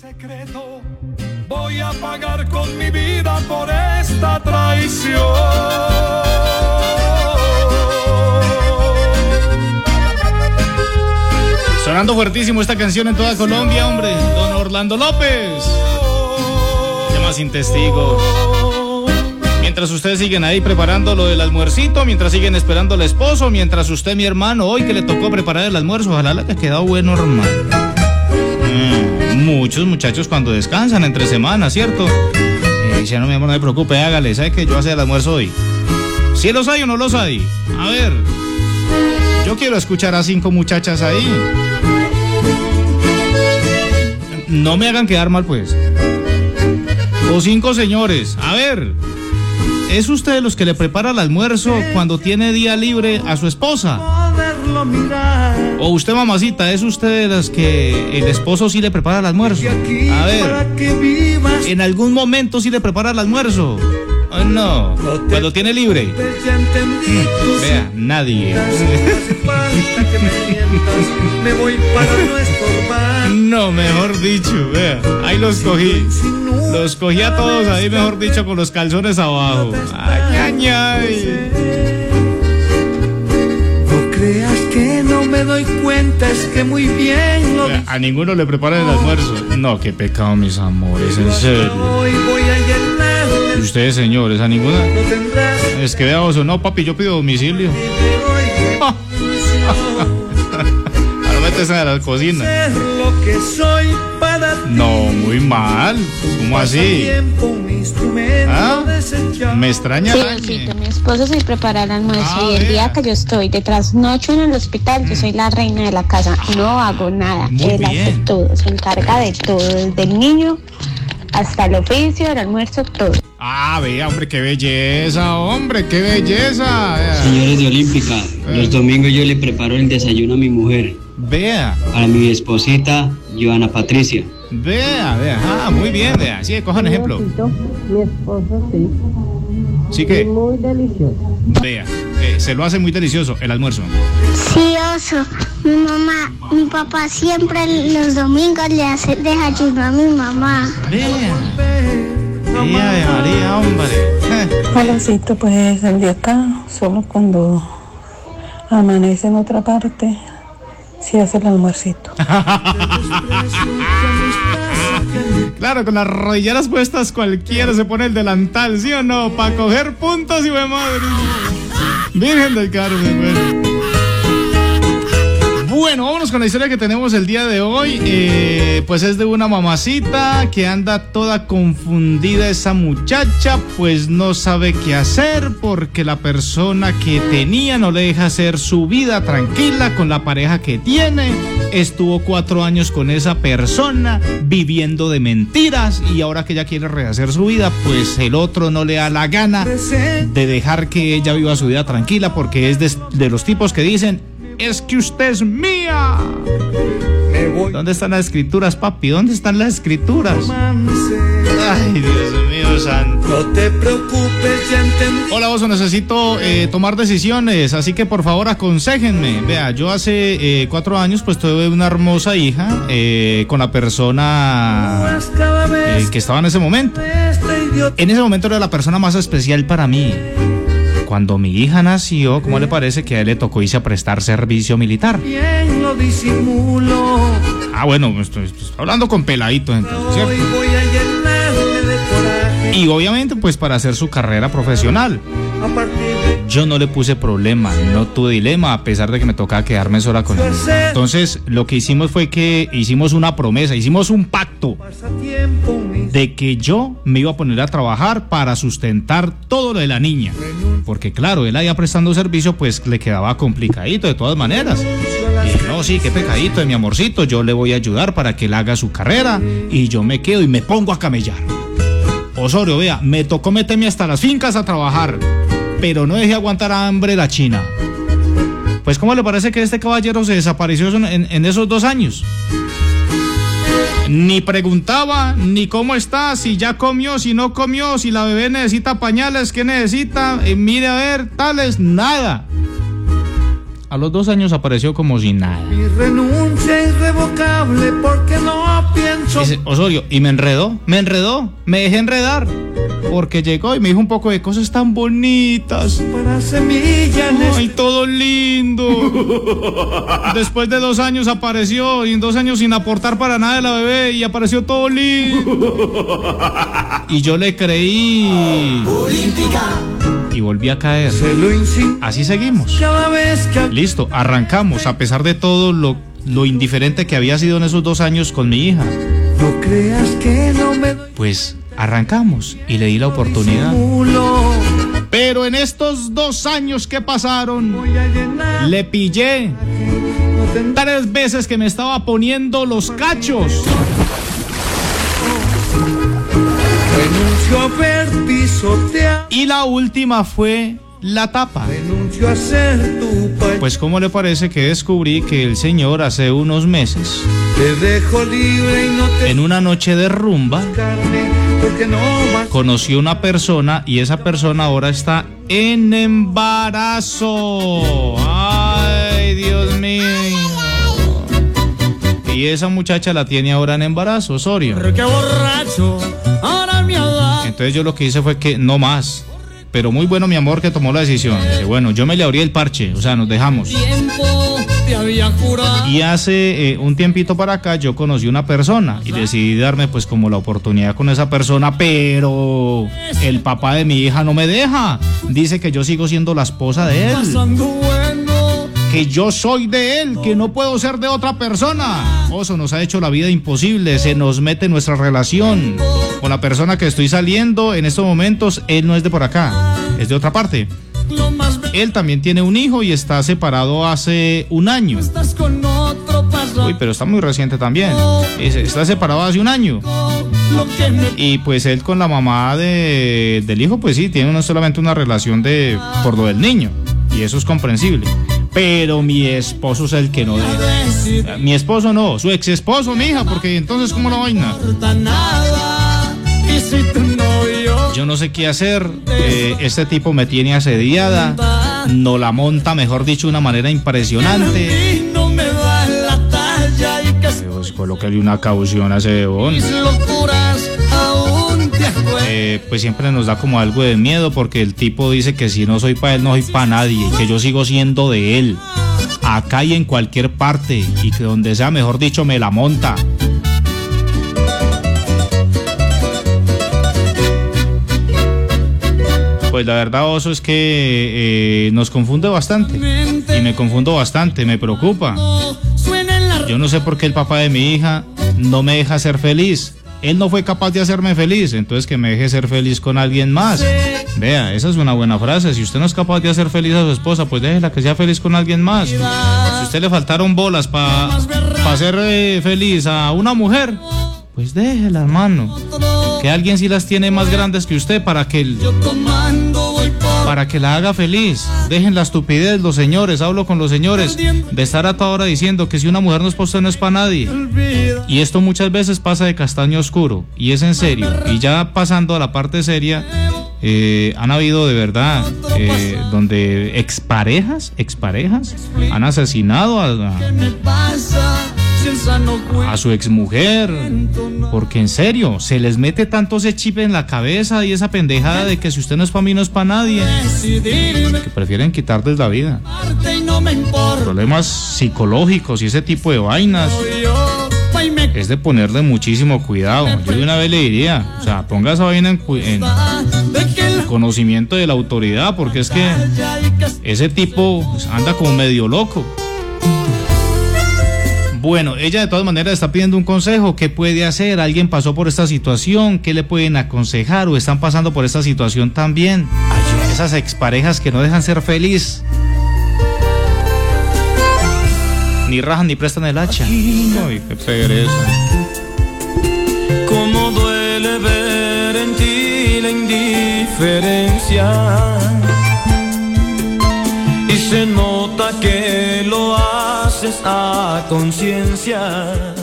Secreto, voy a pagar con mi vida por esta traición. Sonando fuertísimo esta canción en toda Colombia, hombre. Don Orlando López. Llama sin testigos. Mientras ustedes siguen ahí preparando lo del almuercito, mientras siguen esperando al esposo, mientras usted, mi hermano, hoy que le tocó preparar el almuerzo, ojalá le haya quedado bueno, hermano. Mm, muchos muchachos cuando descansan entre semanas, ¿cierto? Eh, si no, mi amor, no me preocupe, hágale, ¿sabe que yo hacer el almuerzo hoy? ¿Si los hay o no los hay? A ver, yo quiero escuchar a cinco muchachas ahí. No me hagan quedar mal, pues. O cinco señores. A ver, ¿es usted de los que le prepara el almuerzo cuando tiene día libre a su esposa? O usted, mamacita, ¿es usted de las que el esposo sí le prepara el almuerzo? A ver, ¿en algún momento sí le prepara el almuerzo? Oh, no, cuando tiene libre. Vea, nadie. Me voy para no estorbar. No, mejor dicho, vea, ahí los cogí. Los cogí a todos ahí, mejor dicho, con los calzones abajo. Ay, ay, ay. Me doy cuenta, es que muy bien lo A ninguno le preparan el almuerzo. No, qué pecado, mis amores, en serio. Y Ustedes, señores, a ninguna. Es que vea, oso, no, papi, yo pido domicilio. hoy Ahora métese a la cocina. No, muy mal. ¿Cómo así? ¿Ah? Me extraña. Sí, Osito, mi esposo se prepara el almuerzo Ah, y el día que yo estoy de trasnocho en el hospital, yo soy la reina de la casa. No hago nada. Muy Él hace todo, se encarga de todo, desde el niño hasta el oficio, el almuerzo, todo. Ah, vea, hombre, qué belleza, hombre, qué belleza. Vea. Señores de Olímpica, los domingos yo le preparo el desayuno a mi mujer, Vea. para mi esposita, Joana Patricia. Vea, vea, ah, muy bien, vea. Sí, cojan ejemplo. Mi esposo sí, Sí que, muy delicioso. vea, eh, se lo hace muy delicioso el almuerzo. Sí, oso. Mi mamá, mi papá siempre los domingos le hace desayuno a mi mamá. Vea. Vea, de María, hombre. Eh, Holasito, pues el de acá, solo cuando amanece en otra parte, sí hace el almuercito. Claro, con las rodilleras puestas cualquiera se pone el delantal, ¿sí o no? Para coger puntos y madre. Virgen del Carmen, bueno. Bueno, vámonos con la historia que tenemos el día de hoy. Eh, pues es de una mamacita que anda toda confundida esa muchacha, pues no sabe qué hacer porque la persona que tenía no le deja hacer su vida tranquila con la pareja que tiene. Estuvo cuatro años con esa persona viviendo de mentiras y ahora que ella quiere rehacer su vida, pues el otro no le da la gana de dejar que ella viva su vida tranquila porque es de, de los tipos que dicen, es que usted es mía. ¿Dónde están las escrituras, papi? ¿Dónde están las escrituras? Ay, Dios mío, santo. No te preocupes, ya entendí. Hola, vos necesito eh, tomar decisiones, así que por favor aconsejenme. Vea, yo hace eh, cuatro años pues tuve una hermosa hija eh, con la persona que estaba en ese momento. En ese momento era la persona más especial para mí. Cuando mi hija nació, ¿cómo le parece que a él le tocó irse a prestar servicio militar? bien lo disimulo. Ah, bueno, estoy, estoy hablando con peladitos entonces, ¿cierto? Y obviamente pues para hacer su carrera profesional. Yo no le puse problema, no tuve dilema, a pesar de que me tocaba quedarme sola con él. Entonces, lo que hicimos fue que hicimos una promesa, hicimos un pacto de que yo me iba a poner a trabajar para sustentar todo lo de la niña. Porque claro, él allá prestando servicio, pues le quedaba complicadito de todas maneras. Y no, sí, qué pecadito de mi amorcito, yo le voy a ayudar para que él haga su carrera y yo me quedo y me pongo a camellar. Osorio, vea, me tocó meterme hasta las fincas a trabajar, pero no dejé aguantar hambre la China. Pues, ¿cómo le parece que este caballero se desapareció en esos dos años? Ni preguntaba, ni cómo está, si ya comió, si no comió, si la bebé necesita pañales, qué necesita, eh, mire a ver, tales, nada. A los dos años apareció como si nada. Mi renuncia irrevocable porque no Dice, Osorio, y me enredó, me enredó, me dejé enredar. Porque llegó y me dijo un poco de cosas tan bonitas. para semilla en Ay, todo lindo. Después de dos años apareció, y en dos años sin aportar para nada de la bebé, y apareció todo lindo. Y yo le creí. Y volví a caer. Así seguimos. Listo, arrancamos, a pesar de todo lo, lo indiferente que había sido en esos dos años con mi hija. No creas que no me doy Pues arrancamos y le di la oportunidad. Pero en estos dos años que pasaron, le pillé tres veces que me estaba poniendo los cachos. Y la última fue la tapa. renuncio a ser tu país Pues ¿cómo le parece que descubrí que el señor hace unos meses, te dejo libre y no te en una noche de rumba, no conoció una persona y esa persona ahora está en embarazo. Ay, Dios mío. Y esa muchacha la tiene ahora en embarazo, Osorio. qué borracho, ahora mi edad. Entonces yo lo que hice fue que no más. Pero muy bueno mi amor que tomó la decisión. Dice, bueno, yo me le abrí el parche, o sea, nos dejamos. Tiempo te había jurado. Y hace eh, un tiempito para acá yo conocí una persona y decidí darme pues como la oportunidad con esa persona, pero el papá de mi hija no me deja. Dice que yo sigo siendo la esposa de él, que yo soy de él, que no puedo ser de otra persona. Oso nos ha hecho la vida imposible, se nos mete nuestra relación. Con la persona que estoy saliendo en estos momentos, él no es de por acá, es de otra parte. Él también tiene un hijo y está separado hace un año. Uy, pero está muy reciente también. Es- Está separado hace un año. Y pues él con la mamá de- del hijo, pues sí, tiene no solamente una relación de por lo del niño. Y eso es comprensible. Pero mi esposo es el que no deja. Mi esposo no, su ex esposo, mi hija, porque entonces, ¿cómo la vaina? Yo no sé qué hacer. eh, este tipo me tiene asediada. No la monta, mejor dicho, de una manera impresionante. Pues colóquele una caución a ese bebón. Eh, pues siempre nos da como algo de miedo porque el tipo dice que si no soy para él, no soy para nadie, que yo sigo siendo de él, acá y en cualquier parte, y que donde sea, mejor dicho, me la monta. Pues la verdad, Oso, es que eh, nos confunde bastante. Y me confundo bastante, me preocupa. Yo no sé por qué el papá de mi hija no me deja ser feliz. Él no fue capaz de hacerme feliz, entonces que me deje ser feliz con alguien más. Vea, esa es una buena frase. Si usted no es capaz de hacer feliz a su esposa, pues déjela que sea feliz con alguien más. Si usted le faltaron bolas para hacer eh, feliz a una mujer, pues déjela, hermano. Que alguien sí las tiene más grandes que usted para que el- para que la haga feliz. Dejen la estupidez, los señores, hablo con los señores, de estar a toda hora diciendo que si una mujer no es usted, no es para nadie. Y esto muchas veces pasa de castaño oscuro, y es en serio. Y ya pasando a la parte seria, eh, han habido de verdad eh, donde exparejas, exparejas, han asesinado a, a- A su exmujer. Porque en serio, se les mete tanto ese chip en la cabeza y esa pendejada de que si usted no es para mí, no es para nadie. Que prefieren quitarles la vida. Problemas psicológicos y ese tipo de vainas. Es de ponerle muchísimo cuidado. Yo de una vez le diría, o sea, ponga esa vaina en, en conocimiento de la autoridad, porque es que ese tipo pues, anda como medio loco. Bueno, ella de todas maneras está pidiendo un consejo. ¿Qué puede hacer? ¿Alguien pasó por esta situación? ¿Qué le pueden aconsejar? ¿O están pasando por esta situación también? Esas exparejas que no dejan ser feliz. Ni rajan ni prestan el hacha. Ay, qué pereza. Cómo duele ver en ti la indiferencia. Y se nota que lo haces a conciencia.